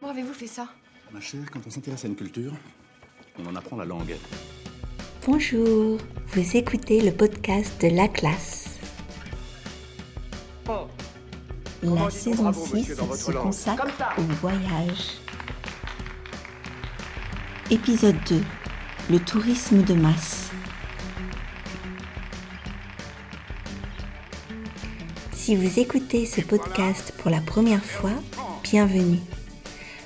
Comment avez-vous fait ça? Ma chère, quand on s'intéresse à une culture, on en apprend la langue. Bonjour, vous écoutez le podcast de La Classe. La saison 6 se consacre au voyage. Épisode 2. Le tourisme de masse. Si vous écoutez ce podcast pour la première fois, bienvenue.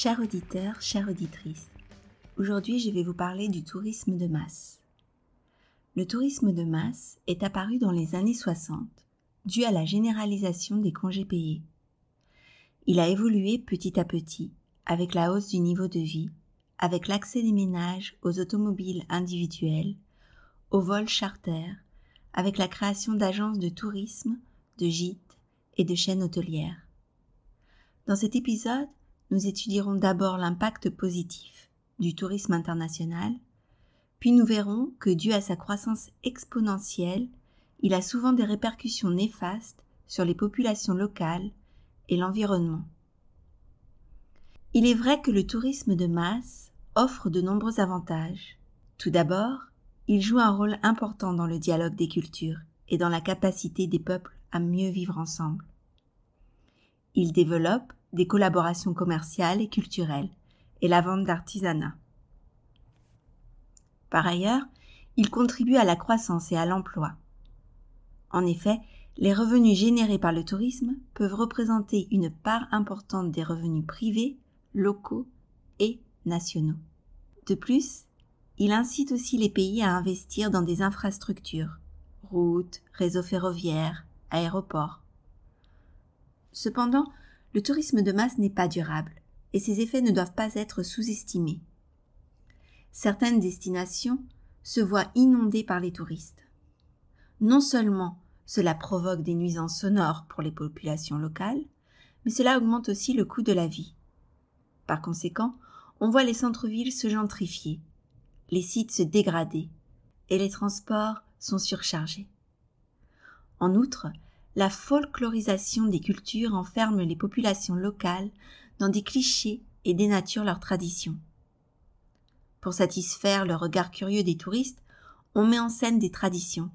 Chers auditeurs, chères auditrices, aujourd'hui je vais vous parler du tourisme de masse. Le tourisme de masse est apparu dans les années 60, dû à la généralisation des congés payés. Il a évolué petit à petit, avec la hausse du niveau de vie, avec l'accès des ménages aux automobiles individuelles, aux vols charters, avec la création d'agences de tourisme, de gîtes et de chaînes hôtelières. Dans cet épisode, nous étudierons d'abord l'impact positif du tourisme international, puis nous verrons que dû à sa croissance exponentielle, il a souvent des répercussions néfastes sur les populations locales et l'environnement. Il est vrai que le tourisme de masse offre de nombreux avantages. Tout d'abord, il joue un rôle important dans le dialogue des cultures et dans la capacité des peuples à mieux vivre ensemble. Il développe des collaborations commerciales et culturelles et la vente d'artisanat. Par ailleurs, il contribue à la croissance et à l'emploi. En effet, les revenus générés par le tourisme peuvent représenter une part importante des revenus privés, locaux et nationaux. De plus, il incite aussi les pays à investir dans des infrastructures, routes, réseaux ferroviaires, aéroports. Cependant, le tourisme de masse n'est pas durable et ses effets ne doivent pas être sous-estimés. Certaines destinations se voient inondées par les touristes. Non seulement cela provoque des nuisances sonores pour les populations locales, mais cela augmente aussi le coût de la vie. Par conséquent, on voit les centres-villes se gentrifier, les sites se dégrader, et les transports sont surchargés. En outre, la folklorisation des cultures enferme les populations locales dans des clichés et dénature leurs traditions. Pour satisfaire le regard curieux des touristes, on met en scène des traditions,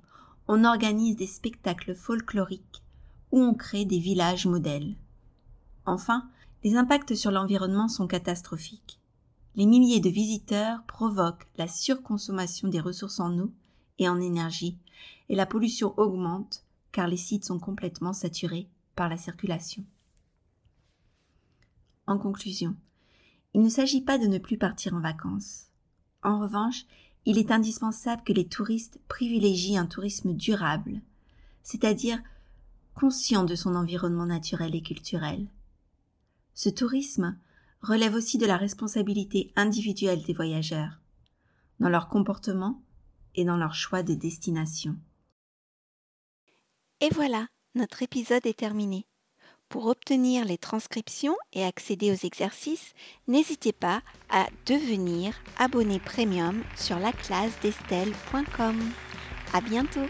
on organise des spectacles folkloriques ou on crée des villages modèles. Enfin, les impacts sur l'environnement sont catastrophiques. Les milliers de visiteurs provoquent la surconsommation des ressources en eau et en énergie, et la pollution augmente car les sites sont complètement saturés par la circulation. En conclusion, il ne s'agit pas de ne plus partir en vacances. En revanche, il est indispensable que les touristes privilégient un tourisme durable, c'est-à-dire conscient de son environnement naturel et culturel. Ce tourisme relève aussi de la responsabilité individuelle des voyageurs, dans leur comportement et dans leur choix de destination. Et voilà, notre épisode est terminé. Pour obtenir les transcriptions et accéder aux exercices, n'hésitez pas à devenir abonné premium sur laclassedestelle.com. À bientôt!